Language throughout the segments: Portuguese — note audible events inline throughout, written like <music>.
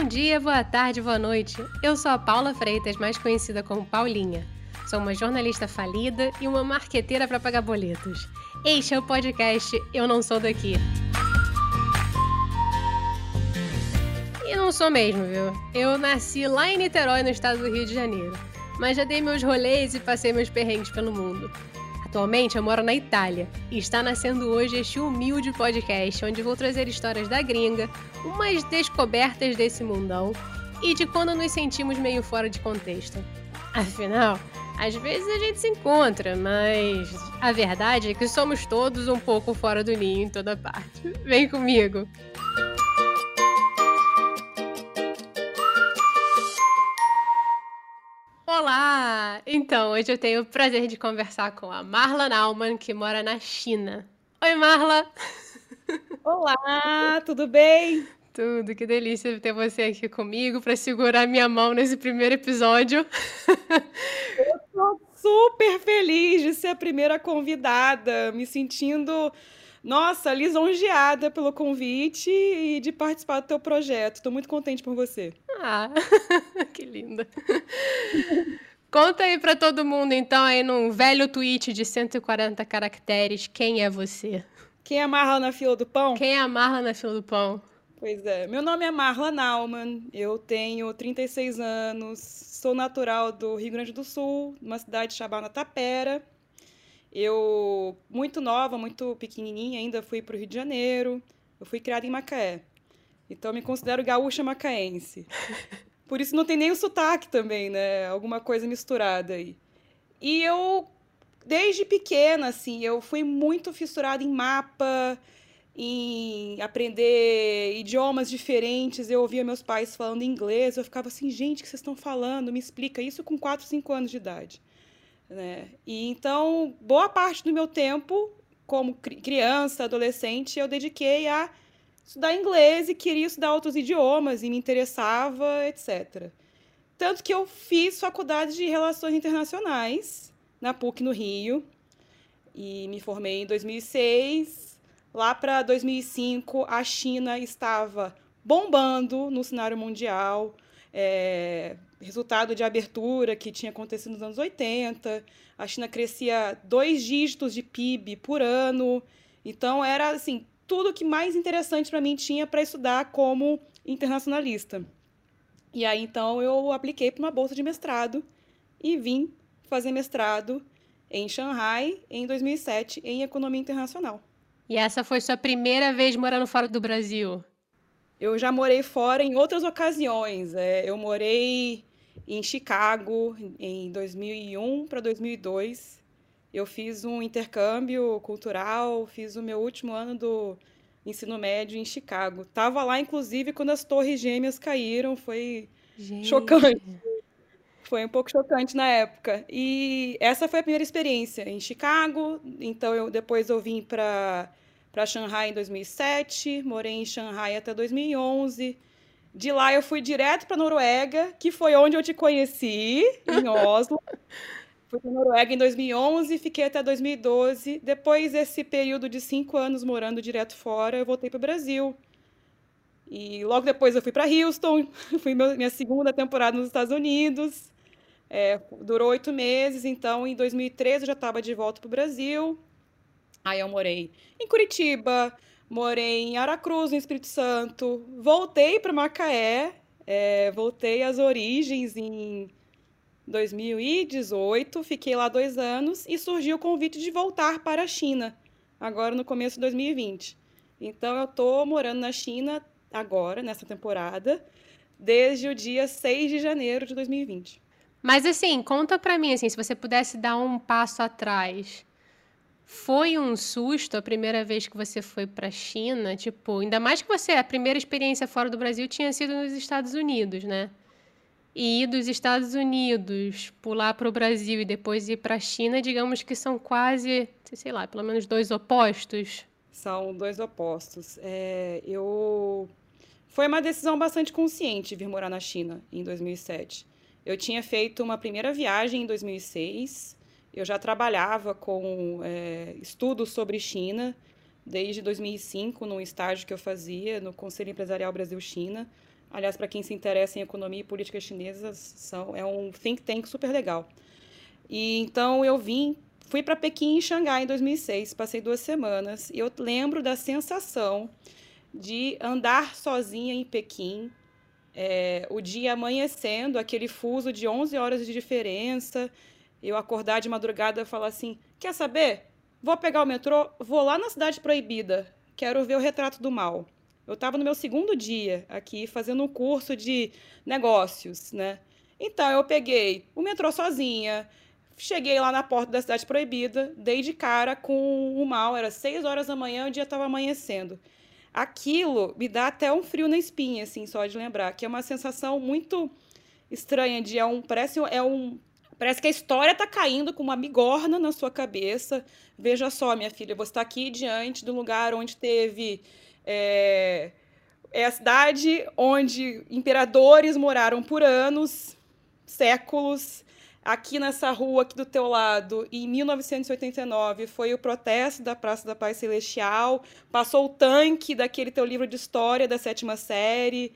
Bom dia, boa tarde, boa noite. Eu sou a Paula Freitas, mais conhecida como Paulinha. Sou uma jornalista falida e uma marqueteira para pagar boletos. Este é o podcast Eu Não Sou Daqui. E não sou mesmo, viu? Eu nasci lá em Niterói, no estado do Rio de Janeiro. Mas já dei meus rolês e passei meus perrengues pelo mundo. Atualmente eu moro na Itália e está nascendo hoje este humilde podcast onde vou trazer histórias da gringa, umas descobertas desse mundão e de quando nos sentimos meio fora de contexto. Afinal, às vezes a gente se encontra, mas a verdade é que somos todos um pouco fora do ninho em toda parte. Vem comigo! Então, hoje eu tenho o prazer de conversar com a Marla Naumann, que mora na China. Oi, Marla! <laughs> Olá, tudo bem? Tudo, que delícia ter você aqui comigo para segurar minha mão nesse primeiro episódio. <laughs> Eu tô super feliz de ser a primeira convidada, me sentindo, nossa, lisonjeada pelo convite e de participar do teu projeto. Estou muito contente por você. Ah, <laughs> que linda. Conta aí para todo mundo, então, aí num velho tweet de 140 caracteres, quem é você? Quem é Marla na fila do pão? Quem é a Marla na fila do pão? Pois é. Meu nome é Marla Naumann, eu tenho 36 anos, sou natural do Rio Grande do Sul, uma cidade chamada Tapera. Eu, muito nova, muito pequenininha, ainda fui para o Rio de Janeiro. Eu fui criada em Macaé. Então, me considero gaúcha macaense. <laughs> Por isso não tem nem o sotaque também, né? Alguma coisa misturada aí. E eu, desde pequena, assim, eu fui muito fissurada em mapa, em aprender idiomas diferentes. Eu ouvia meus pais falando inglês, eu ficava assim, gente, o que vocês estão falando? Me explica isso com 4, 5 anos de idade. Né? E então, boa parte do meu tempo, como criança, adolescente, eu dediquei a estudar inglês e queria estudar outros idiomas e me interessava, etc. Tanto que eu fiz faculdade de Relações Internacionais na PUC no Rio e me formei em 2006. Lá para 2005, a China estava bombando no cenário mundial, é, resultado de abertura que tinha acontecido nos anos 80. A China crescia dois dígitos de PIB por ano. Então, era assim, tudo que mais interessante para mim tinha para estudar como internacionalista. E aí então eu apliquei para uma bolsa de mestrado e vim fazer mestrado em Xangai em 2007 em economia internacional. E essa foi sua primeira vez morando fora do Brasil? Eu já morei fora em outras ocasiões. É, eu morei em Chicago em 2001 para 2002 eu fiz um intercâmbio cultural, fiz o meu último ano do ensino médio em Chicago. Tava lá, inclusive, quando as torres gêmeas caíram, foi Gente. chocante. Foi um pouco chocante na época. E essa foi a primeira experiência em Chicago. Então, eu, depois eu vim para para Xangai em 2007, morei em Xangai até 2011. De lá eu fui direto para Noruega, que foi onde eu te conheci, em <laughs> Oslo. Fui para Noruega em 2011, fiquei até 2012. Depois desse período de cinco anos morando direto fora, eu voltei para o Brasil. E logo depois eu fui para Houston, <laughs> fui minha segunda temporada nos Estados Unidos. É, durou oito meses, então em 2013 eu já estava de volta para o Brasil. Aí eu morei em Curitiba, morei em Aracruz, no Espírito Santo, voltei para Macaé, é, voltei às origens em 2018, fiquei lá dois anos e surgiu o convite de voltar para a China, agora no começo de 2020. Então eu estou morando na China agora, nessa temporada, desde o dia 6 de janeiro de 2020. Mas assim, conta para mim assim, se você pudesse dar um passo atrás. Foi um susto a primeira vez que você foi para a China? Tipo, ainda mais que você, a primeira experiência fora do Brasil tinha sido nos Estados Unidos, né? E ir dos Estados Unidos, pular para o Brasil e depois ir para a China, digamos que são quase, sei lá, pelo menos dois opostos? São dois opostos. É, eu foi uma decisão bastante consciente vir morar na China em 2007. Eu tinha feito uma primeira viagem em 2006. Eu já trabalhava com é, estudos sobre China desde 2005, num estágio que eu fazia no Conselho Empresarial Brasil-China Aliás, para quem se interessa em economia e política chinesa, são, é um think tank super legal. E então eu vim, fui para Pequim e Xangai em 2006, passei duas semanas, e eu lembro da sensação de andar sozinha em Pequim, é, o dia amanhecendo, aquele fuso de 11 horas de diferença, eu acordar de madrugada e falar assim: quer saber? Vou pegar o metrô, vou lá na Cidade Proibida, quero ver o retrato do mal. Eu estava no meu segundo dia aqui fazendo um curso de negócios, né? Então eu peguei o metrô sozinha, cheguei lá na porta da Cidade Proibida, dei de cara com o mal, era seis horas da manhã, o dia estava amanhecendo aquilo me dá até um frio na espinha, assim, só de lembrar, que é uma sensação muito estranha de é um parece é um parece que a história está caindo com uma bigorna na sua cabeça. Veja só, minha filha, você está aqui diante do lugar onde teve é, é a cidade onde imperadores moraram por anos, séculos. Aqui nessa rua aqui do teu lado, em 1989, foi o protesto da Praça da Paz Celestial, passou o tanque daquele teu livro de história da sétima série.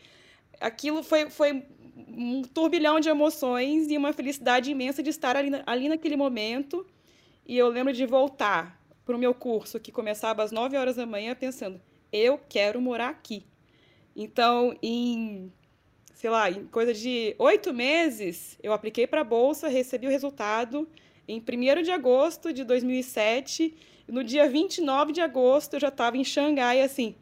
Aquilo foi, foi um turbilhão de emoções e uma felicidade imensa de estar ali, ali naquele momento. E eu lembro de voltar para o meu curso, que começava às 9 horas da manhã, pensando: eu quero morar aqui. Então, em sei lá, em coisa de oito meses, eu apliquei para a Bolsa, recebi o resultado em 1 de agosto de 2007. E no dia 29 de agosto, eu já estava em Xangai, assim,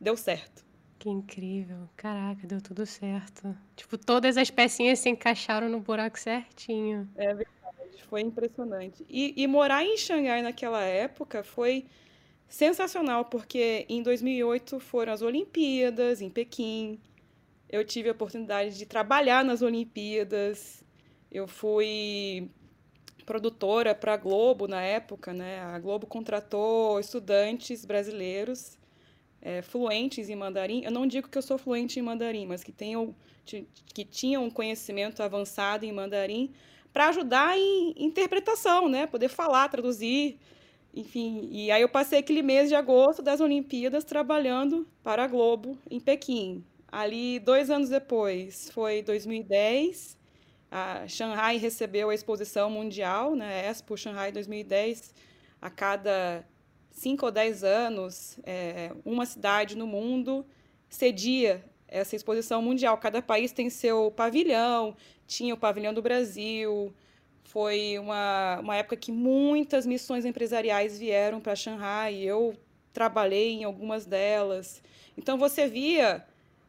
deu certo. Que incrível. Caraca, deu tudo certo. Tipo, todas as pecinhas se encaixaram no buraco certinho. É verdade, foi impressionante. E, e morar em Xangai naquela época foi sensacional, porque em 2008 foram as Olimpíadas em Pequim, eu tive a oportunidade de trabalhar nas Olimpíadas. Eu fui produtora para a Globo na época, né? A Globo contratou estudantes brasileiros é, fluentes em mandarim. Eu não digo que eu sou fluente em mandarim, mas que tenham que tinham um conhecimento avançado em mandarim para ajudar em interpretação, né? Poder falar, traduzir, enfim. E aí eu passei aquele mês de agosto das Olimpíadas trabalhando para a Globo em Pequim. Ali, dois anos depois, foi 2010, a Shanghai recebeu a exposição mundial, né, Expo Shanghai 2010. A cada cinco ou dez anos, é, uma cidade no mundo cedia essa exposição mundial. Cada país tem seu pavilhão, tinha o pavilhão do Brasil. Foi uma, uma época que muitas missões empresariais vieram para Shanghai. Eu trabalhei em algumas delas. Então você via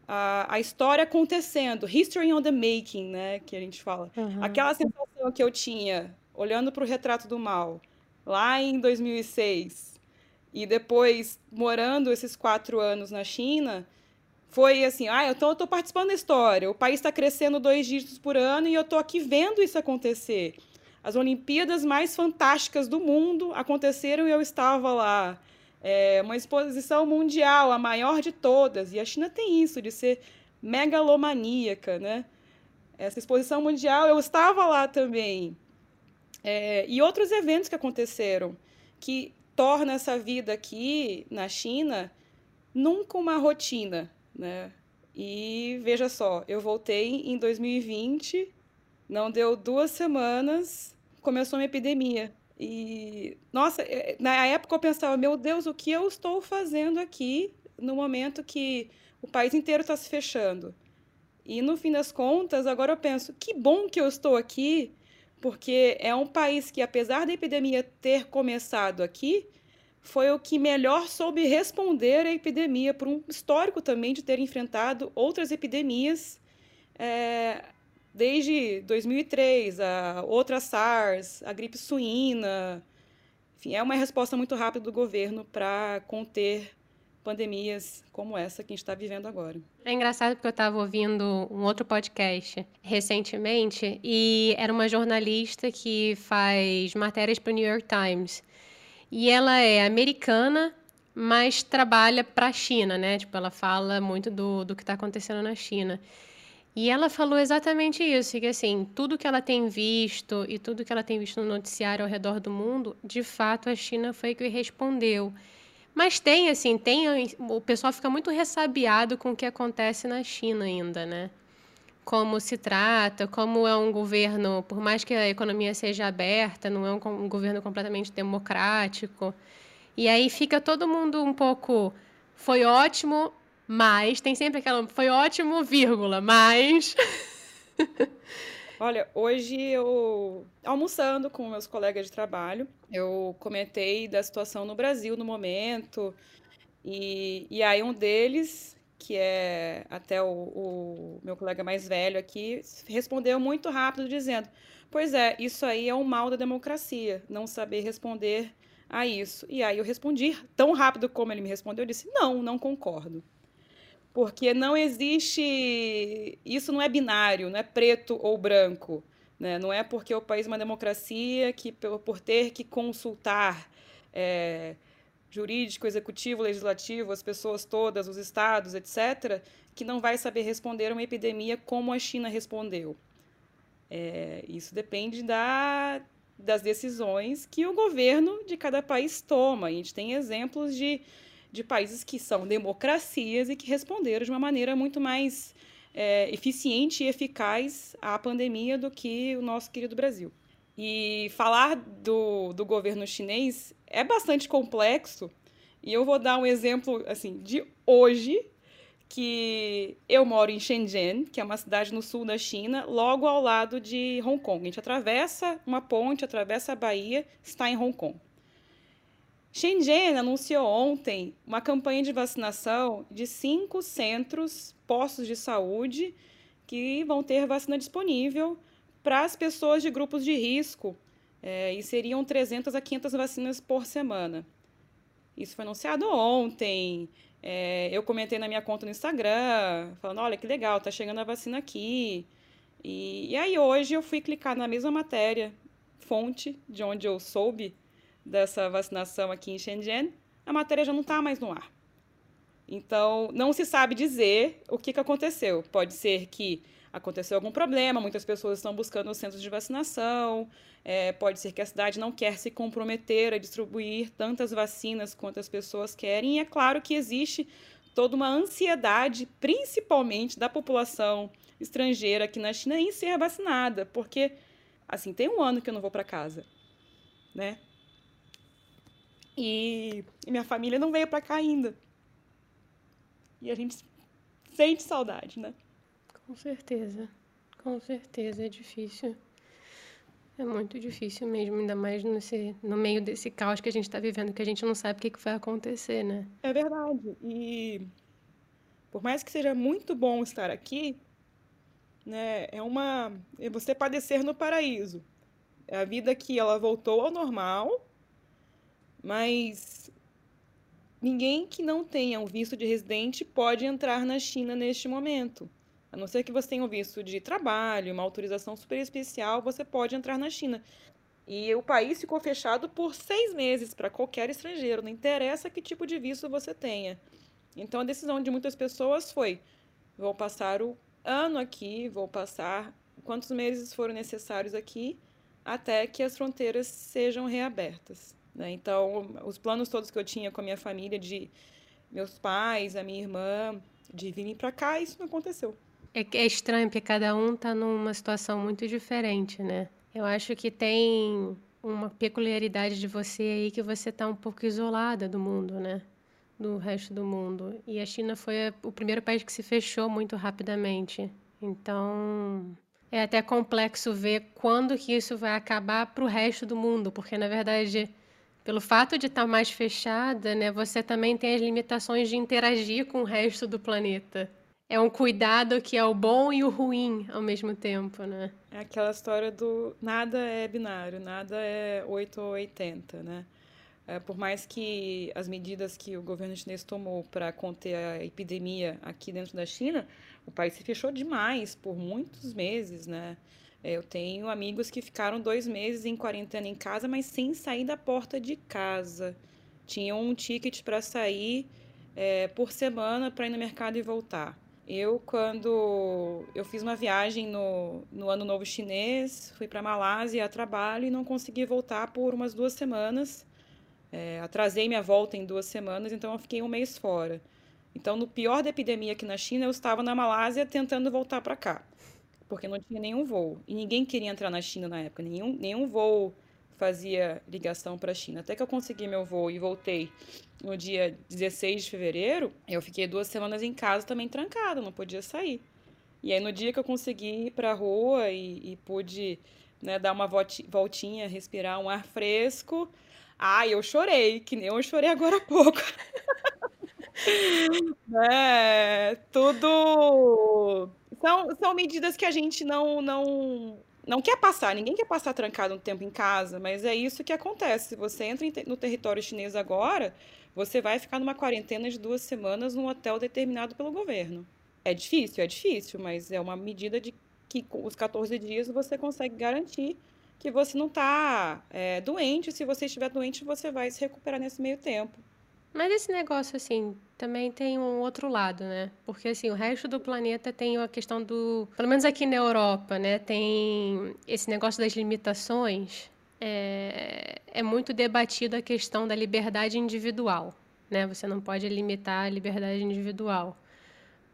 a, a história acontecendo, history on the making, né, que a gente fala. Uhum. Aquela sensação que eu tinha olhando para o retrato do mal lá em 2006 e depois morando esses quatro anos na China foi assim, ah, então eu estou participando da história. O país está crescendo dois dígitos por ano e eu estou aqui vendo isso acontecer. As Olimpíadas mais fantásticas do mundo aconteceram e eu estava lá é uma exposição mundial, a maior de todas. E a China tem isso, de ser megalomaníaca, né? Essa exposição mundial, eu estava lá também. É, e outros eventos que aconteceram, que torna essa vida aqui na China nunca uma rotina, né? E veja só, eu voltei em 2020, não deu duas semanas, começou uma epidemia. E, nossa, é, na época eu pensava, meu Deus, o que eu estou fazendo aqui no momento que o país inteiro está se fechando? E no fim das contas, agora eu penso, que bom que eu estou aqui, porque é um país que, apesar da epidemia ter começado aqui, foi o que melhor soube responder à epidemia, por um histórico também de ter enfrentado outras epidemias. É, desde 2003, a outra SARS, a gripe suína. Enfim, é uma resposta muito rápida do governo para conter pandemias como essa que a gente está vivendo agora. É engraçado porque eu estava ouvindo um outro podcast recentemente e era uma jornalista que faz matérias para o New York Times. E ela é americana, mas trabalha para a China, né? Tipo, ela fala muito do, do que está acontecendo na China. E ela falou exatamente isso, que assim, tudo que ela tem visto e tudo que ela tem visto no noticiário ao redor do mundo, de fato a China foi que respondeu. Mas tem, assim, tem. O pessoal fica muito ressabiado com o que acontece na China ainda, né? Como se trata, como é um governo, por mais que a economia seja aberta, não é um, um governo completamente democrático. E aí fica todo mundo um pouco. Foi ótimo, mas. Tem sempre aquela. Foi ótimo, vírgula, mas. Olha, hoje eu, almoçando com meus colegas de trabalho, eu comentei da situação no Brasil no momento, e, e aí um deles, que é até o, o meu colega mais velho aqui, respondeu muito rápido, dizendo: Pois é, isso aí é um mal da democracia, não saber responder a isso. E aí eu respondi tão rápido como ele me respondeu, eu disse: Não, não concordo porque não existe. Isso não é binário, não é preto ou branco. Né? Não é porque o país é uma democracia que, por ter que consultar é, jurídico, executivo, legislativo, as pessoas todas, os estados, etc., que não vai saber responder uma epidemia como a China respondeu. É, isso depende da, das decisões que o governo de cada país toma. A gente tem exemplos de de países que são democracias e que responderam de uma maneira muito mais é, eficiente e eficaz à pandemia do que o nosso querido Brasil. E falar do, do governo chinês é bastante complexo, e eu vou dar um exemplo assim de hoje, que eu moro em Shenzhen, que é uma cidade no sul da China, logo ao lado de Hong Kong. A gente atravessa uma ponte, atravessa a Bahia, está em Hong Kong. Shenzhen anunciou ontem uma campanha de vacinação de cinco centros, postos de saúde, que vão ter vacina disponível para as pessoas de grupos de risco, é, e seriam 300 a 500 vacinas por semana. Isso foi anunciado ontem. É, eu comentei na minha conta no Instagram, falando: olha que legal, tá chegando a vacina aqui. E, e aí hoje eu fui clicar na mesma matéria, fonte de onde eu soube dessa vacinação aqui em Shenzhen, a matéria já não está mais no ar. Então, não se sabe dizer o que, que aconteceu. Pode ser que aconteceu algum problema, muitas pessoas estão buscando os centros de vacinação, é, pode ser que a cidade não quer se comprometer a distribuir tantas vacinas quanto as pessoas querem, e é claro que existe toda uma ansiedade, principalmente da população estrangeira aqui na China, em ser vacinada, porque, assim, tem um ano que eu não vou para casa, né? E, e minha família não veio para cá ainda. E a gente sente saudade, né? Com certeza. Com certeza é difícil. É muito difícil mesmo, ainda mais nesse, no meio desse caos que a gente está vivendo, que a gente não sabe o que, que vai acontecer, né? É verdade. E por mais que seja muito bom estar aqui, né, é uma. É você padecer no paraíso. É a vida que ela voltou ao normal, mas ninguém que não tenha um visto de residente pode entrar na China neste momento. A não ser que você tenha um visto de trabalho, uma autorização super especial, você pode entrar na China. E o país ficou fechado por seis meses para qualquer estrangeiro, não interessa que tipo de visto você tenha. Então a decisão de muitas pessoas foi: vou passar o ano aqui, vou passar quantos meses foram necessários aqui até que as fronteiras sejam reabertas. Né? Então, os planos todos que eu tinha com a minha família, de meus pais, a minha irmã, de virem para cá, isso não aconteceu. É, é estranho, porque cada um está numa situação muito diferente, né? Eu acho que tem uma peculiaridade de você aí que você está um pouco isolada do mundo, né? Do resto do mundo. E a China foi o primeiro país que se fechou muito rapidamente. Então, é até complexo ver quando que isso vai acabar para o resto do mundo, porque na verdade pelo fato de estar tá mais fechada, né, você também tem as limitações de interagir com o resto do planeta. É um cuidado que é o bom e o ruim ao mesmo tempo, né? É aquela história do nada é binário, nada é 8 ou 80, né? É, por mais que as medidas que o governo chinês tomou para conter a epidemia aqui dentro da China, o país se fechou demais por muitos meses, né? É, eu tenho amigos que ficaram dois meses em quarentena em casa, mas sem sair da porta de casa. Tinham um ticket para sair é, por semana para ir no mercado e voltar. Eu, quando eu fiz uma viagem no, no Ano Novo Chinês, fui para Malásia a trabalho e não consegui voltar por umas duas semanas, É, atrasei minha volta em duas semanas, então eu fiquei um mês fora. Então, no pior da epidemia aqui na China, eu estava na Malásia tentando voltar para cá, porque não tinha nenhum voo. E ninguém queria entrar na China na época, nenhum, nenhum voo fazia ligação para a China. Até que eu consegui meu voo e voltei no dia 16 de fevereiro, eu fiquei duas semanas em casa também trancada, não podia sair. E aí, no dia que eu consegui ir para a rua e, e pude né, dar uma voltinha, respirar um ar fresco, ah, eu chorei, que nem eu chorei agora há pouco. <laughs> é, tudo. São, são medidas que a gente não, não, não quer passar. Ninguém quer passar trancado um tempo em casa, mas é isso que acontece. Se você entra no território chinês agora, você vai ficar numa quarentena de duas semanas num hotel determinado pelo governo. É difícil, é difícil, mas é uma medida de que os 14 dias você consegue garantir que você não está é, doente. Se você estiver doente, você vai se recuperar nesse meio tempo. Mas esse negócio, assim, também tem um outro lado, né? Porque, assim, o resto do planeta tem a questão do. Pelo menos aqui na Europa, né? Tem esse negócio das limitações. É, é muito debatido a questão da liberdade individual, né? Você não pode limitar a liberdade individual.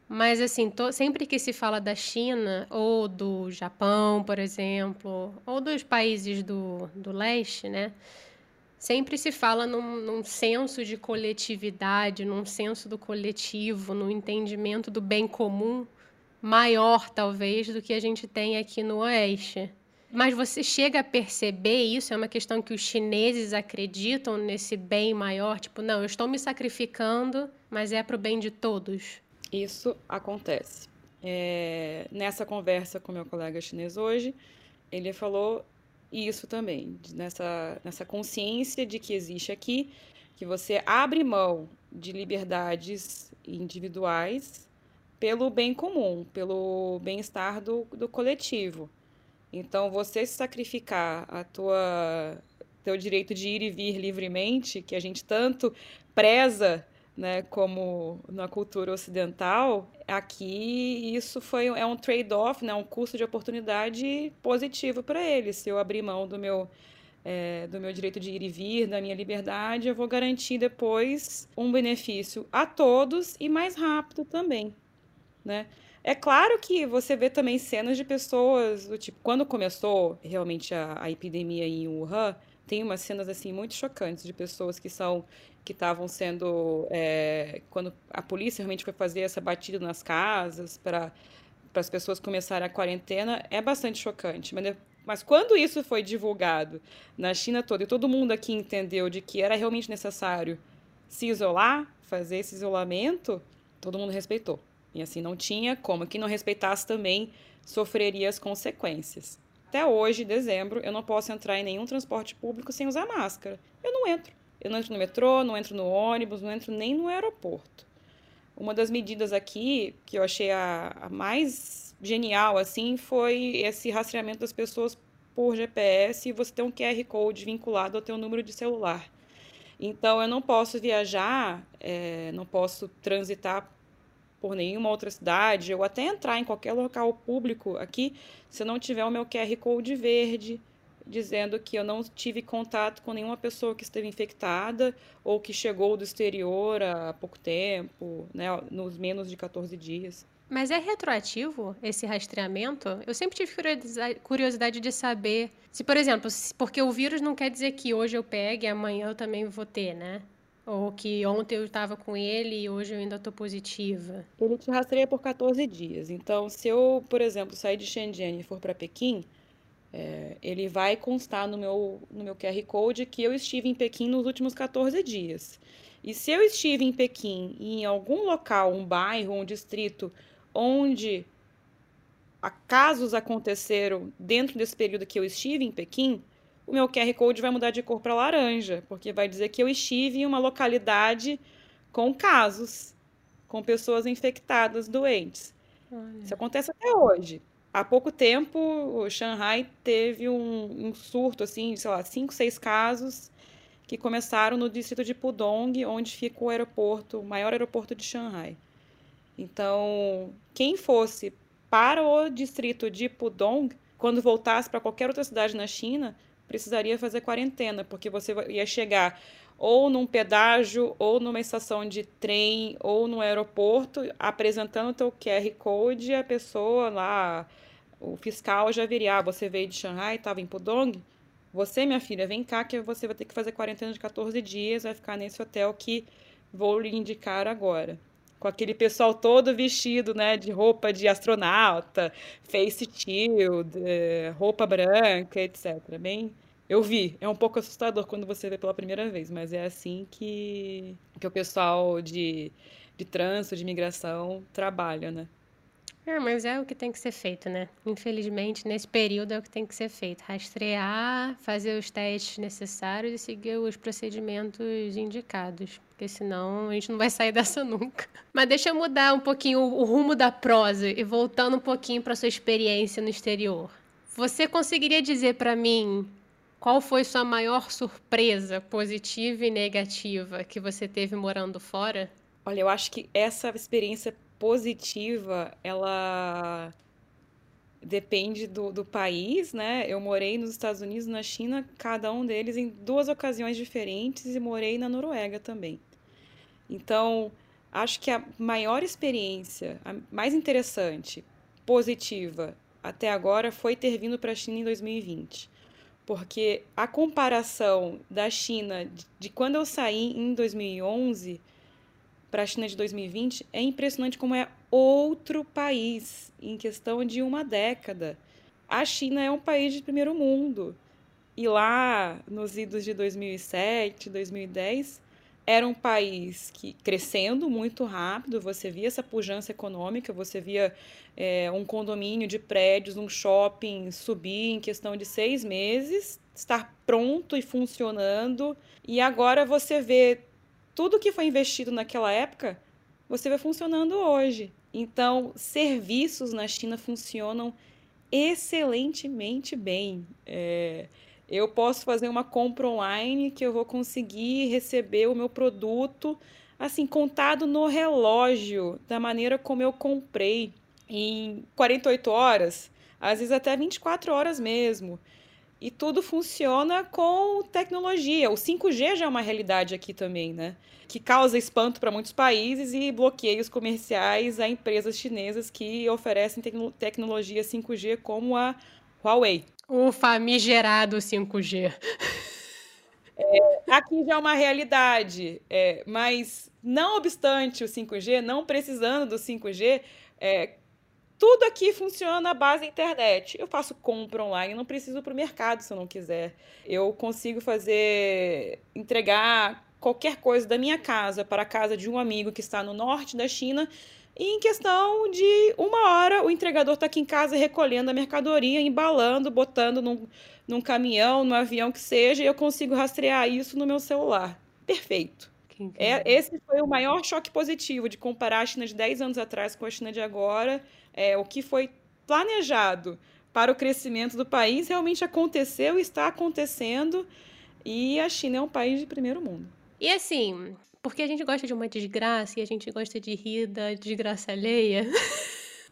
Mas, assim, to, sempre que se fala da China ou do Japão, por exemplo, ou dos países do, do leste, né? Sempre se fala num, num senso de coletividade, num senso do coletivo, no entendimento do bem comum maior, talvez, do que a gente tem aqui no Oeste. Mas você chega a perceber isso? É uma questão que os chineses acreditam nesse bem maior? Tipo, não, eu estou me sacrificando, mas é para o bem de todos. Isso acontece. É, nessa conversa com meu colega chinês hoje, ele falou isso também, nessa, nessa consciência de que existe aqui, que você abre mão de liberdades individuais pelo bem comum, pelo bem-estar do, do coletivo. Então, você se sacrificar a tua teu direito de ir e vir livremente, que a gente tanto preza né, como na cultura ocidental, aqui isso foi é um trade-off, né, um custo de oportunidade positivo para eles. Se eu abrir mão do meu é, do meu direito de ir e vir, da minha liberdade, eu vou garantir depois um benefício a todos e mais rápido também, né? É claro que você vê também cenas de pessoas do tipo, quando começou realmente a, a epidemia em Wuhan, tem umas cenas assim muito chocantes de pessoas que são que estavam sendo é, quando a polícia realmente foi fazer essa batida nas casas para para as pessoas começarem a quarentena é bastante chocante. Mas, mas quando isso foi divulgado na China toda e todo mundo aqui entendeu de que era realmente necessário se isolar fazer esse isolamento todo mundo respeitou. E assim não tinha como. Quem não respeitasse também sofreria as consequências até hoje, dezembro, eu não posso entrar em nenhum transporte público sem usar máscara. Eu não entro. Eu não entro no metrô, não entro no ônibus, não entro nem no aeroporto. Uma das medidas aqui que eu achei a, a mais genial assim foi esse rastreamento das pessoas por GPS e você tem um QR Code vinculado ao teu número de celular. Então eu não posso viajar, é, não posso transitar por nenhuma outra cidade, ou até entrar em qualquer local público aqui, se eu não tiver o meu QR Code verde, dizendo que eu não tive contato com nenhuma pessoa que esteve infectada ou que chegou do exterior há pouco tempo, né, nos menos de 14 dias. Mas é retroativo esse rastreamento? Eu sempre tive curiosidade de saber se, por exemplo, porque o vírus não quer dizer que hoje eu pegue e amanhã eu também vou ter, né? Ou que ontem eu estava com ele e hoje eu ainda estou positiva? Ele te rastreia por 14 dias. Então, se eu, por exemplo, sair de Shenzhen e for para Pequim, é, ele vai constar no meu, no meu QR Code que eu estive em Pequim nos últimos 14 dias. E se eu estive em Pequim e em algum local, um bairro, um distrito, onde casos aconteceram dentro desse período que eu estive em Pequim, o meu QR Code vai mudar de cor para laranja, porque vai dizer que eu estive em uma localidade com casos, com pessoas infectadas, doentes. Olha. Isso acontece até hoje. Há pouco tempo, o Shanghai teve um, um surto, assim, sei lá, cinco, seis casos que começaram no distrito de Pudong, onde fica o aeroporto, o maior aeroporto de Shanghai. Então, quem fosse para o distrito de Pudong, quando voltasse para qualquer outra cidade na China, precisaria fazer quarentena, porque você ia chegar ou num pedágio, ou numa estação de trem, ou no aeroporto, apresentando o teu QR Code, a pessoa lá, o fiscal já viria, ah, você veio de Xangai, estava em Pudong? Você, minha filha, vem cá que você vai ter que fazer quarentena de 14 dias, vai ficar nesse hotel que vou lhe indicar agora. Com aquele pessoal todo vestido, né, de roupa de astronauta, face shield, eh, roupa branca, etc. Bem, eu vi. É um pouco assustador quando você vê pela primeira vez, mas é assim que, que o pessoal de, de trânsito, de imigração, trabalha, né? É, mas é o que tem que ser feito, né? Infelizmente, nesse período é o que tem que ser feito. Rastrear, fazer os testes necessários e seguir os procedimentos indicados. Porque senão a gente não vai sair <laughs> dessa nunca. Mas deixa eu mudar um pouquinho o, rumo da prosa e voltando um pouquinho para sua experiência no exterior. Você conseguiria dizer para mim qual foi sua maior surpresa, positiva e negativa, que você teve morando fora? Olha, eu acho que essa experiência positiva, ela depende do, do país, né? Eu morei nos Estados Unidos, na China, cada um deles em duas ocasiões diferentes e morei na Noruega também. Então, acho que a maior experiência, a mais interessante, positiva até agora foi ter vindo para a China em 2020 porque a comparação da China de quando eu saí em 2011 para a China de 2020 é impressionante como é outro país em questão de uma década. A China é um país de primeiro mundo. E lá, nos idos de 2007, 2010, era um país que crescendo muito rápido, você via essa pujança econômica, você via é, um condomínio de prédios, um shopping subir em questão de seis meses, estar pronto e funcionando, e agora você vê tudo que foi investido naquela época, você vê funcionando hoje. Então, serviços na China funcionam excelentemente bem. É, eu posso fazer uma compra online que eu vou conseguir receber o meu produto assim contado no relógio, da maneira como eu comprei em 48 horas, às vezes até 24 horas mesmo. E tudo funciona com tecnologia. O 5G já é uma realidade aqui também, né? Que causa espanto para muitos países e bloqueios comerciais a empresas chinesas que oferecem tecnologia 5G, como a Huawei. O famigerado 5G. É, aqui já é uma realidade, é, mas não obstante o 5G, não precisando do 5G, é, tudo aqui funciona na base da internet. Eu faço compra online, não preciso para o mercado se eu não quiser. Eu consigo fazer, entregar qualquer coisa da minha casa para a casa de um amigo que está no norte da China e em questão de uma hora, o entregador está aqui em casa recolhendo a mercadoria, embalando, botando num, num caminhão, no avião que seja, e eu consigo rastrear isso no meu celular. Perfeito. É, esse foi o maior choque positivo de comparar a China de 10 anos atrás com a China de agora. É, o que foi planejado para o crescimento do país realmente aconteceu, está acontecendo, e a China é um país de primeiro mundo. E assim, porque a gente gosta de uma desgraça e a gente gosta de rir da desgraça alheia.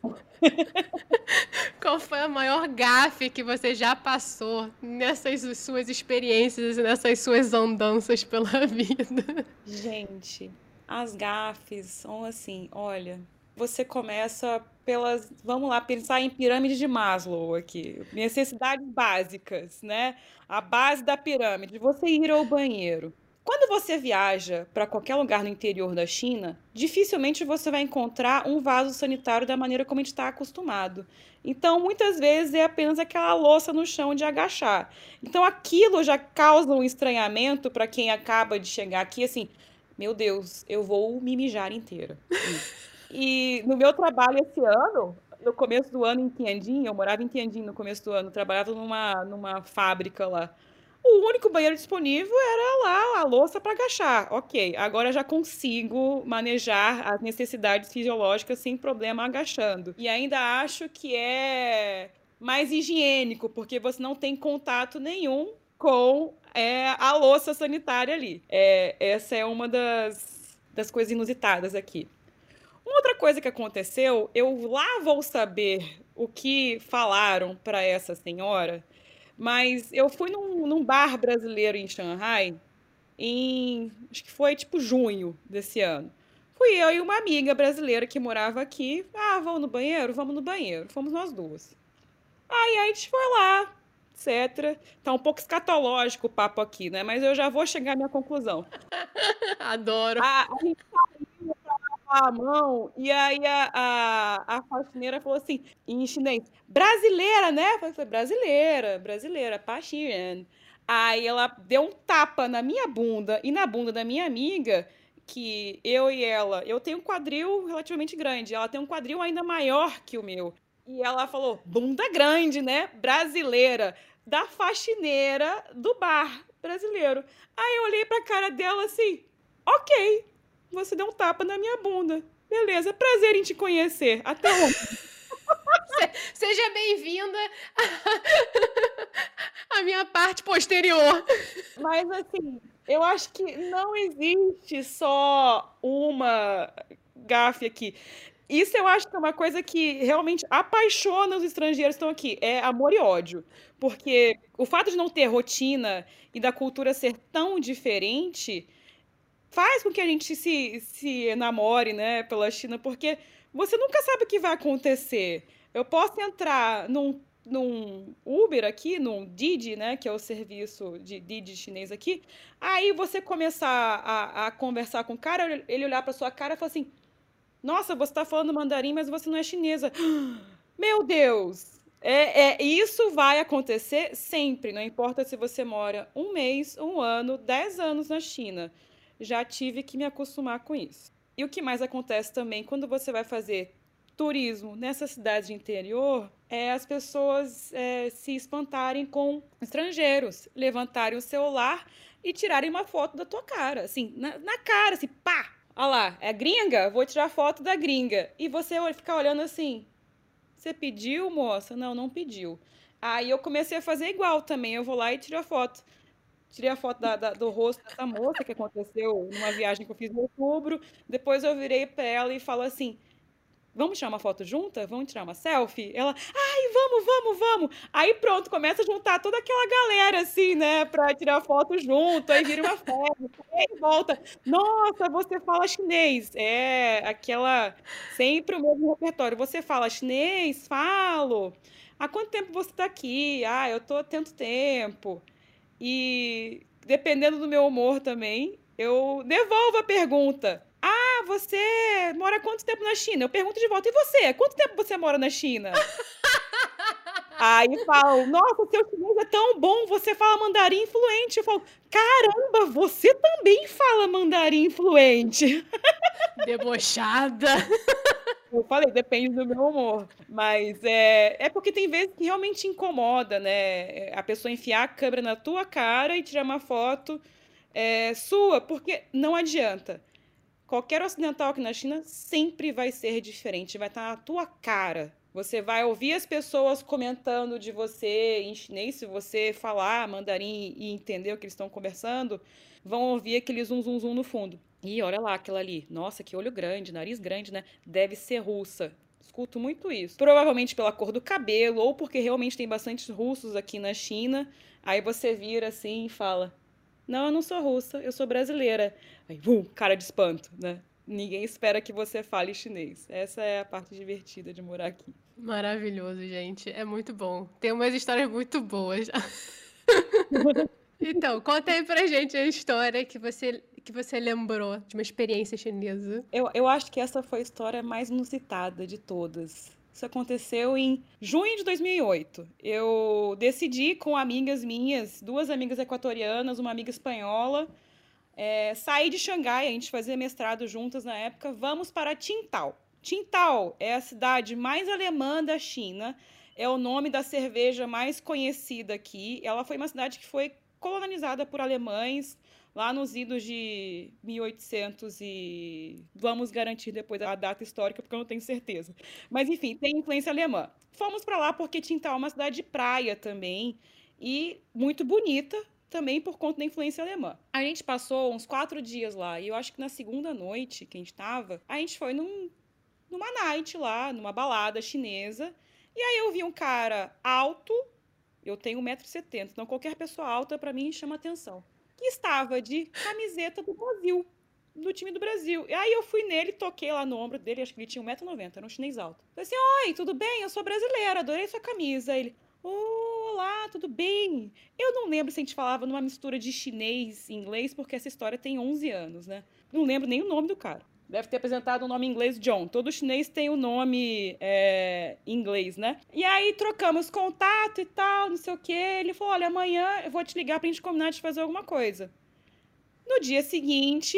<laughs> Qual foi a maior gafe que você já passou nessas suas experiências e nessas suas andanças pela <laughs> vida? Gente, as gafes são assim, olha, você começa pelas, vamos lá, pensar em pirâmide de Maslow aqui, necessidades básicas, né? A base da pirâmide, você ir ao banheiro. Quando você viaja para qualquer lugar no interior da China, dificilmente você vai encontrar um vaso sanitário da maneira como a gente está acostumado. Então, muitas vezes é apenas aquela louça no chão de agachar. Então, aquilo já causa um estranhamento para quem acaba de chegar aqui, assim, meu Deus, eu vou me mijar inteira. <laughs> e no meu trabalho esse ano, no começo do ano em Tianjin, eu morava em Tianjin no começo do ano, trabalhava numa, numa fábrica lá o único banheiro disponível era lá a louça para agachar. Ok, agora já consigo manejar as necessidades fisiológicas sem problema agachando. E ainda acho que é mais higiênico, porque você não tem contato nenhum com é, a louça sanitária ali. É, essa é uma das, das coisas inusitadas aqui. Uma outra coisa que aconteceu, eu lá vou saber o que falaram para essa senhora mas eu fui num, num bar brasileiro em Xangai em. Acho que foi tipo junho desse ano. Fui eu e uma amiga brasileira que morava aqui. Ah, vamos no banheiro? Vamos no banheiro. Fomos nós duas. Aí a gente foi lá, etc. Tá um pouco escatológico o papo aqui, né? Mas eu já vou chegar à minha conclusão. <laughs> Adoro. A, a gente lavar a mão e aí a, a, a faxineira falou assim, em chinês, brasileira, né? Eu falei, brasileira, brasileira, Paxian. Aí ela deu um tapa na minha bunda e na bunda da minha amiga, que eu e ela, eu tenho um quadril relativamente grande, ela tem um quadril ainda maior que o meu. E ela falou, bunda grande, né? Brasileira, da faxineira do bar brasileiro. Aí eu olhei pra cara dela assim, ok, você deu um tapa na minha bunda. Beleza, prazer em te conhecer. Até ontem. Seja bem-vinda à minha parte posterior. Mas assim, eu acho que não existe só uma gafe aqui. Isso eu acho que é uma coisa que realmente apaixona os estrangeiros que estão aqui. É amor e ódio. Porque o fato de não ter rotina e da cultura ser tão diferente faz com que a gente se, se enamore, né, pela China, porque você nunca sabe o que vai acontecer. Eu posso entrar num, num Uber aqui, num Didi, né, que é o serviço de Didi chinês aqui, aí você começar a, a conversar com o cara, ele olhar para sua cara e falar assim, nossa, você está falando mandarim, mas você não é chinesa. <gasps> Meu Deus! É, é, isso vai acontecer sempre, não importa se você mora um mês, um ano, dez anos na China já tive que me acostumar com isso. E o que mais acontece também quando você vai fazer turismo nessa cidade de interior é as pessoas é, se espantarem com estrangeiros, levantarem o celular e tirarem uma foto da tua cara, assim, na, na cara, assim, pá! Olha lá, é gringa? Vou tirar foto da gringa. E você ficar olhando assim, você pediu, moça? Não, não pediu. Aí eu comecei a fazer igual também, eu vou lá e tiro a foto tirei a foto da, da, do rosto dessa moça que aconteceu numa viagem que eu fiz em outubro. Depois eu virei para ela e falo assim: Vamos tirar uma foto junta? Vamos tirar uma selfie? Ela, ai, vamos, vamos, vamos. Aí pronto, começa a juntar toda aquela galera assim, né, pra tirar foto junto. Aí vira uma foto, aí volta. Nossa, você fala chinês. É aquela, sempre o mesmo repertório. Você fala chinês? Falo. Há quanto tempo você tá aqui? Ah, eu tô há tanto tempo. E dependendo do meu humor também, eu devolvo a pergunta. Ah, você mora quanto tempo na China? Eu pergunto de volta. E você? Quanto tempo você mora na China? <laughs> Aí falo, nossa, seu chinês é tão bom, você fala mandarim fluente. Eu falo, caramba, você também fala mandarim fluente. Debochada. <laughs> Eu falei, depende do meu humor. Mas é, é porque tem vezes que realmente incomoda, né? A pessoa enfiar a câmera na tua cara e tirar uma foto é, sua, porque não adianta. Qualquer ocidental aqui na China sempre vai ser diferente, vai estar na tua cara. Você vai ouvir as pessoas comentando de você em chinês, se você falar mandarim e entender o que eles estão conversando, vão ouvir aquele zum zum zum no fundo. E olha lá aquela ali. Nossa, que olho grande, nariz grande, né? Deve ser russa. Escuto muito isso. Provavelmente pela cor do cabelo, ou porque realmente tem bastantes russos aqui na China. Aí você vira assim e fala: Não, eu não sou russa, eu sou brasileira. Aí, bum, cara de espanto, né? Ninguém espera que você fale chinês. Essa é a parte divertida de morar aqui. Maravilhoso, gente. É muito bom. Tem umas histórias muito boas. <laughs> então, conta aí pra gente a história que você que você lembrou de uma experiência chinesa? Eu, eu acho que essa foi a história mais inusitada de todas. Isso aconteceu em junho de 2008. Eu decidi com amigas minhas, duas amigas equatorianas, uma amiga espanhola, é, sair de Xangai, a gente fazia mestrado juntas na época, vamos para Tintao. Tintao é a cidade mais alemã da China, é o nome da cerveja mais conhecida aqui. Ela foi uma cidade que foi colonizada por alemães lá nos idos de 1800 e vamos garantir depois a data histórica porque eu não tenho certeza. Mas enfim, tem influência alemã. Fomos para lá porque Tintal é uma cidade de praia também e muito bonita também por conta da influência alemã. A gente passou uns quatro dias lá e eu acho que na segunda noite que a gente estava, a gente foi num, numa night lá, numa balada chinesa. E aí eu vi um cara alto, eu tenho 1,70m, então qualquer pessoa alta para mim chama atenção. Que estava de camiseta do Brasil, do time do Brasil. E aí eu fui nele, toquei lá no ombro dele, acho que ele tinha 1,90m, era um chinês alto. Falei assim: Oi, tudo bem? Eu sou brasileira, adorei sua camisa. Ele, Olá, tudo bem? Eu não lembro se a gente falava numa mistura de chinês e inglês, porque essa história tem 11 anos, né? Não lembro nem o nome do cara. Deve ter apresentado o nome inglês John. Todo chinês tem o nome é, inglês, né? E aí trocamos contato e tal, não sei o quê. Ele falou: olha, amanhã eu vou te ligar pra gente combinar de fazer alguma coisa. No dia seguinte,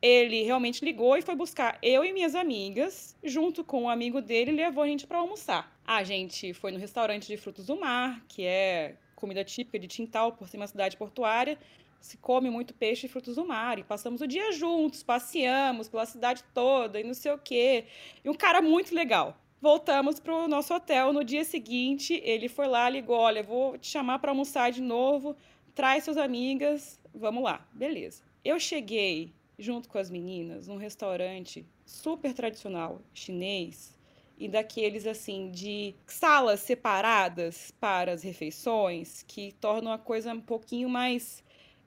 ele realmente ligou e foi buscar eu e minhas amigas, junto com um amigo dele, levou a gente para almoçar. A gente foi no restaurante de frutos do mar, que é comida típica de Tintal, por ser uma cidade portuária. Se come muito peixe e frutos do mar. E passamos o dia juntos, passeamos pela cidade toda e não sei o quê. E um cara muito legal. Voltamos pro nosso hotel. No dia seguinte, ele foi lá, ligou: Olha, vou te chamar para almoçar de novo. Traz suas amigas, vamos lá. Beleza. Eu cheguei junto com as meninas num restaurante super tradicional chinês e daqueles assim de salas separadas para as refeições que tornam a coisa um pouquinho mais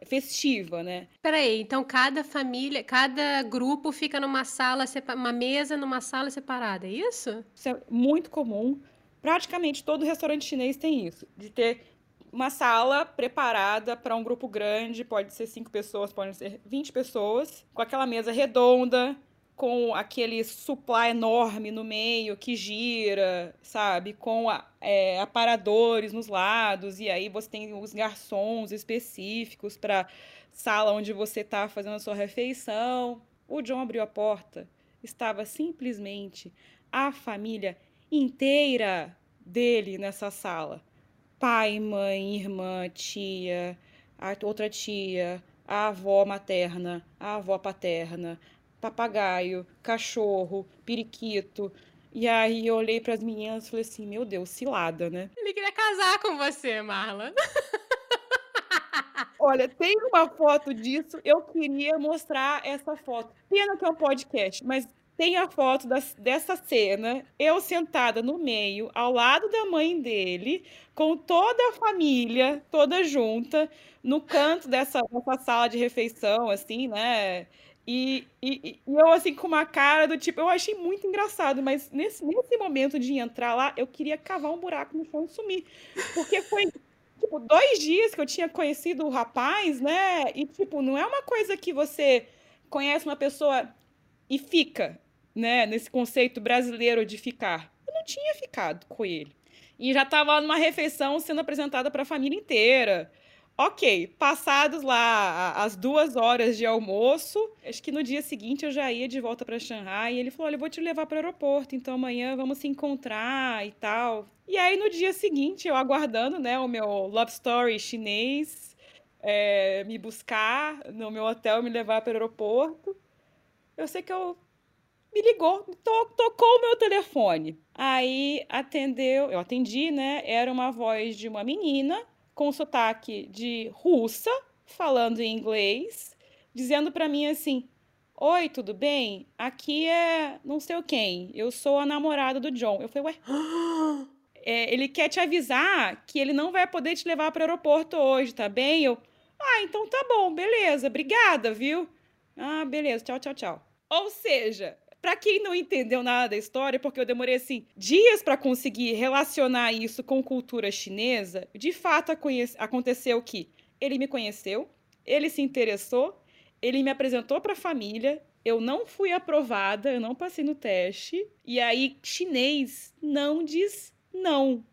festiva, né? Peraí, então cada família, cada grupo fica numa sala, uma mesa numa sala separada, é isso? Isso é muito comum. Praticamente todo restaurante chinês tem isso, de ter uma sala preparada para um grupo grande, pode ser cinco pessoas, pode ser 20 pessoas, com aquela mesa redonda, com aquele supply enorme no meio que gira, sabe? Com é, aparadores nos lados, e aí você tem os garçons específicos para sala onde você está fazendo a sua refeição. O John abriu a porta, estava simplesmente a família inteira dele nessa sala pai, mãe, irmã, tia, outra tia, a avó materna, a avó paterna, papagaio, cachorro, periquito. E aí eu olhei para as meninas e falei assim: "Meu Deus, cilada, né?" Ele queria casar com você, Marla. <laughs> Olha, tem uma foto disso. Eu queria mostrar essa foto. Pena que é um podcast, mas tem a foto das, dessa cena, eu sentada no meio, ao lado da mãe dele, com toda a família, toda junta, no canto dessa, dessa sala de refeição, assim, né? E, e, e, eu, assim, com uma cara do tipo, eu achei muito engraçado, mas nesse, nesse momento de entrar lá, eu queria cavar um buraco no chão e sumir. Porque foi, tipo, dois dias que eu tinha conhecido o rapaz, né? E, tipo, não é uma coisa que você conhece uma pessoa e fica né, nesse conceito brasileiro de ficar. Eu não tinha ficado com ele. E já estava numa refeição sendo apresentada para a família inteira. Ok, passados lá as duas horas de almoço, acho que no dia seguinte eu já ia de volta para Xangai. E ele falou: Olha, eu vou te levar para o aeroporto, então amanhã vamos se encontrar e tal. E aí no dia seguinte, eu aguardando né, o meu love story chinês é, me buscar no meu hotel, me levar para o aeroporto. Eu sei que eu me ligou, to tocou o meu telefone. Aí atendeu, eu atendi, né? Era uma voz de uma menina com sotaque de russa, falando em inglês, dizendo para mim assim: Oi, tudo bem? Aqui é não sei quem. Eu sou a namorada do John. Eu falei, ué. <gasps> É, ele quer te avisar que ele não vai poder te levar para o aeroporto hoje, tá bem? Eu, ah, então tá bom, beleza, obrigada, viu? Ah, beleza, tchau, tchau, tchau. Ou seja, para quem não entendeu nada da história, porque eu demorei assim dias para conseguir relacionar isso com cultura chinesa, de fato aconteceu que ele me conheceu, ele se interessou, ele me apresentou para a família, eu não fui aprovada, eu não passei no teste, e aí chinês não diz não.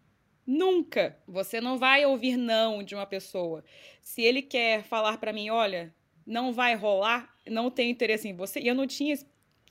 Nunca. Você não vai ouvir não de uma pessoa. Se ele quer falar para mim, olha, não vai rolar, não tenho interesse em você, e eu não tinha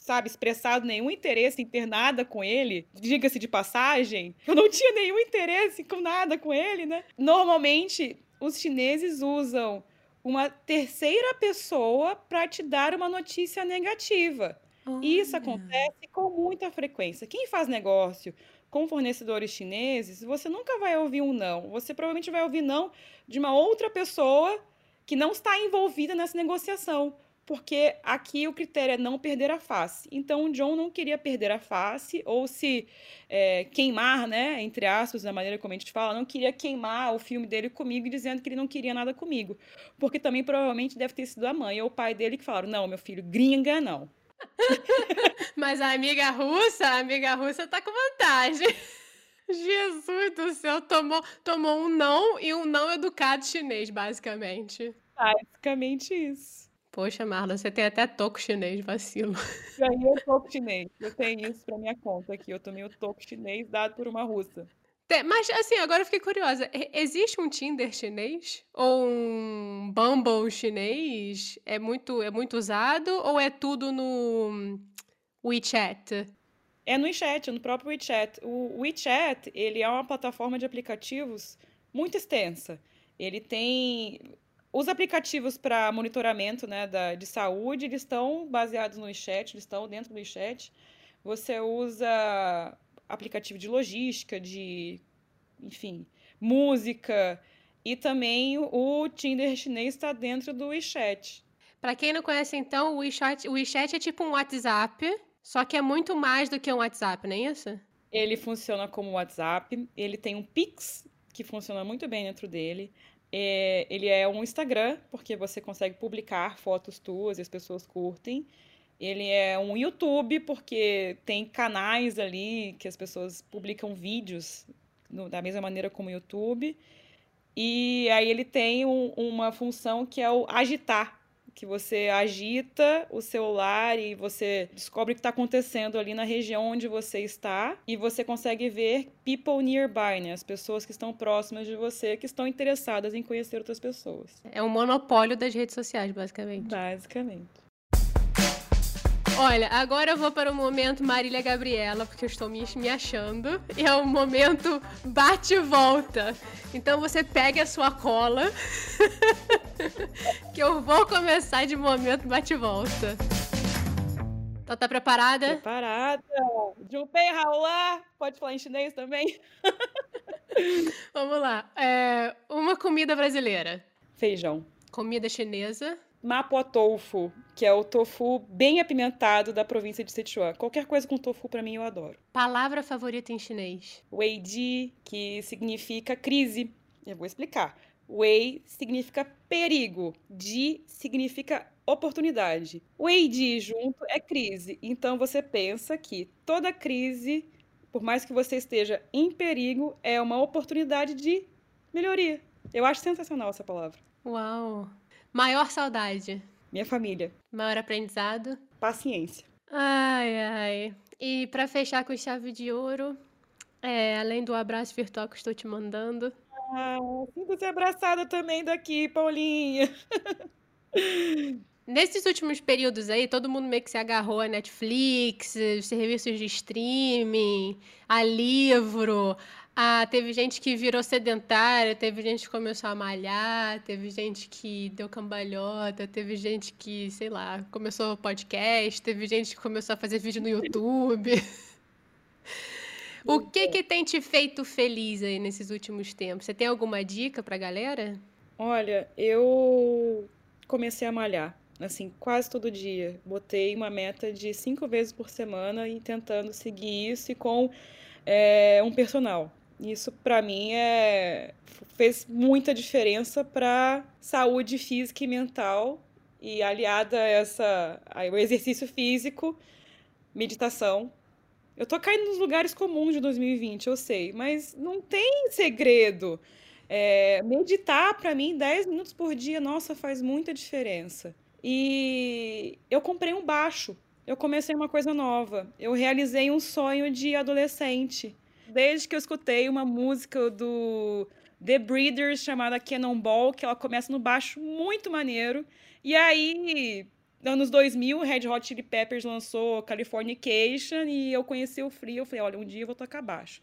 sabe, expressado nenhum interesse em ter nada com ele, diga-se de passagem, eu não tinha nenhum interesse com nada com ele, né? Normalmente, os chineses usam uma terceira pessoa para te dar uma notícia negativa. Olha. Isso acontece com muita frequência. Quem faz negócio com fornecedores chineses, você nunca vai ouvir um não. Você provavelmente vai ouvir não de uma outra pessoa que não está envolvida nessa negociação. Porque aqui o critério é não perder a face. Então, o John não queria perder a face, ou se é, queimar, né, entre aspas, da maneira como a gente fala, não queria queimar o filme dele comigo, dizendo que ele não queria nada comigo. Porque também provavelmente deve ter sido a mãe ou o pai dele que falaram: não, meu filho, gringa não. <laughs> Mas a amiga russa, a amiga russa tá com vantagem. <laughs> Jesus do céu, tomou, tomou um não e um não educado chinês, basicamente. Basicamente isso. Poxa, Marla, você tem até toco chinês, vacilo. Ganhei o toco chinês. Eu tenho isso pra minha conta aqui. Eu tomei o toco chinês dado por uma russa. Mas, assim, agora eu fiquei curiosa. Existe um Tinder chinês? Ou um Bumble chinês? É muito, é muito usado? Ou é tudo no WeChat? É no WeChat, no próprio WeChat. O WeChat, ele é uma plataforma de aplicativos muito extensa. Ele tem... Os aplicativos para monitoramento né, da, de saúde, eles estão baseados no WeChat, eles estão dentro do WeChat. Você usa aplicativo de logística, de, enfim, música. E também o Tinder chinês está dentro do WeChat. Para quem não conhece, então, o WeChat, o WeChat é tipo um WhatsApp, só que é muito mais do que um WhatsApp, não é isso? Ele funciona como WhatsApp, ele tem um Pix, que funciona muito bem dentro dele. É, ele é um Instagram, porque você consegue publicar fotos tuas e as pessoas curtem. Ele é um YouTube, porque tem canais ali que as pessoas publicam vídeos no, da mesma maneira como o YouTube. E aí ele tem um, uma função que é o agitar, que você agita o celular e você descobre o que está acontecendo ali na região onde você está e você consegue ver people nearby, né? As pessoas que estão próximas de você, que estão interessadas em conhecer outras pessoas. É um monopólio das redes sociais, basicamente. Basicamente. Olha, agora eu vou para o momento Marília Gabriela, porque eu estou me, me achando. E é o momento bate e volta. Então você pega a sua cola, <laughs> que eu vou começar de momento bate e volta. Então tá preparada? Preparada. Junpei Raulá. Pode falar em chinês também? <laughs> Vamos lá. É, uma comida brasileira. Feijão. Comida chinesa. Mapo tofu, que é o tofu bem apimentado da província de Sichuan. Qualquer coisa com tofu para mim eu adoro. Palavra favorita em chinês? Wei Ji, que significa crise. Eu vou explicar. Wei significa perigo, Ji significa oportunidade. Wei Ji junto é crise. Então você pensa que toda crise, por mais que você esteja em perigo, é uma oportunidade de melhoria. Eu acho sensacional essa palavra. Uau! Maior saudade? Minha família. Maior aprendizado? Paciência. Ai, ai. E para fechar com chave de ouro, é, além do abraço virtual que estou te mandando. Ah, sinto-se abraçada também daqui, Paulinha. <laughs> Nesses últimos períodos aí, todo mundo meio que se agarrou a Netflix, serviços de streaming, a livro, ah, teve gente que virou sedentária, teve gente que começou a malhar, teve gente que deu cambalhota, teve gente que, sei lá, começou podcast, teve gente que começou a fazer vídeo no YouTube. <laughs> o que que tem te feito feliz aí nesses últimos tempos? Você tem alguma dica pra galera? Olha, eu comecei a malhar, assim, quase todo dia. Botei uma meta de cinco vezes por semana e tentando seguir isso e com é, um personal. Isso para mim é fez muita diferença para saúde física e mental e aliada a essa ao exercício físico, meditação. Eu tô caindo nos lugares comuns de 2020, eu sei, mas não tem segredo. É, meditar para mim 10 minutos por dia, nossa, faz muita diferença. E eu comprei um baixo. Eu comecei uma coisa nova. Eu realizei um sonho de adolescente desde que eu escutei uma música do The Breeders chamada Cannonball, que ela começa no baixo muito maneiro. E aí, anos 2000, Red Hot Chili Peppers lançou Californication e eu conheci o Free. Eu falei, olha, um dia eu vou tocar baixo.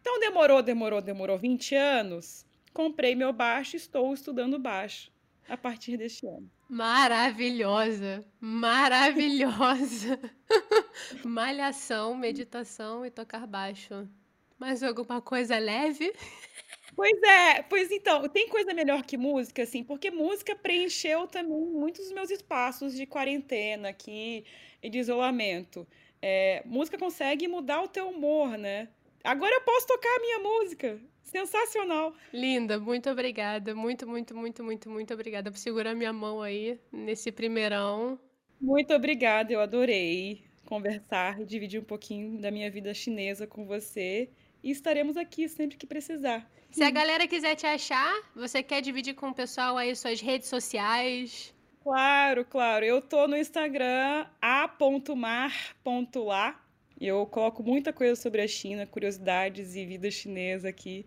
Então demorou, demorou, demorou 20 anos. Comprei meu baixo e estou estudando baixo a partir deste ano. Maravilhosa, maravilhosa. <laughs> Malhação, meditação e tocar baixo. Mais alguma coisa leve? Pois é, pois então, tem coisa melhor que música, assim, porque música preencheu também muitos dos meus espaços de quarentena aqui e de isolamento. É, música consegue mudar o teu humor, né? Agora eu posso tocar a minha música. Sensacional. Linda, muito obrigada. Muito, muito, muito, muito, muito obrigada por segurar minha mão aí nesse primeirão. Muito obrigada, eu adorei conversar e dividir um pouquinho da minha vida chinesa com você. E estaremos aqui sempre que precisar. Se a galera quiser te achar, você quer dividir com o pessoal aí suas redes sociais? Claro, claro. Eu tô no Instagram a.mar.lá. Eu coloco muita coisa sobre a China, curiosidades e vida chinesa aqui.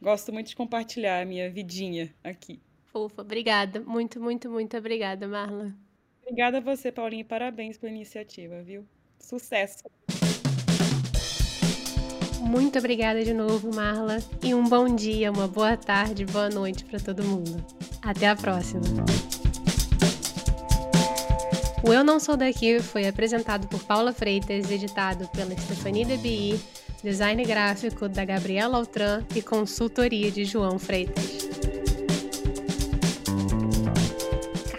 Gosto muito de compartilhar a minha vidinha aqui. Fofa, obrigada. Muito, muito, muito obrigada, Marla. Obrigada a você, Paulinha. Parabéns pela iniciativa, viu? Sucesso! Muito obrigada de novo, Marla. E um bom dia, uma boa tarde, boa noite para todo mundo. Até a próxima. O Eu Não Sou Daqui foi apresentado por Paula Freitas, editado pela Stephanie DBI, design gráfico da Gabriela Altran e consultoria de João Freitas.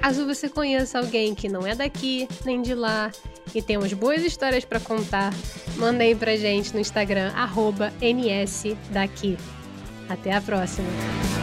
Caso você conheça alguém que não é daqui nem de lá e tem umas boas histórias para contar, manda aí pra gente no Instagram, nsdaqui. Até a próxima!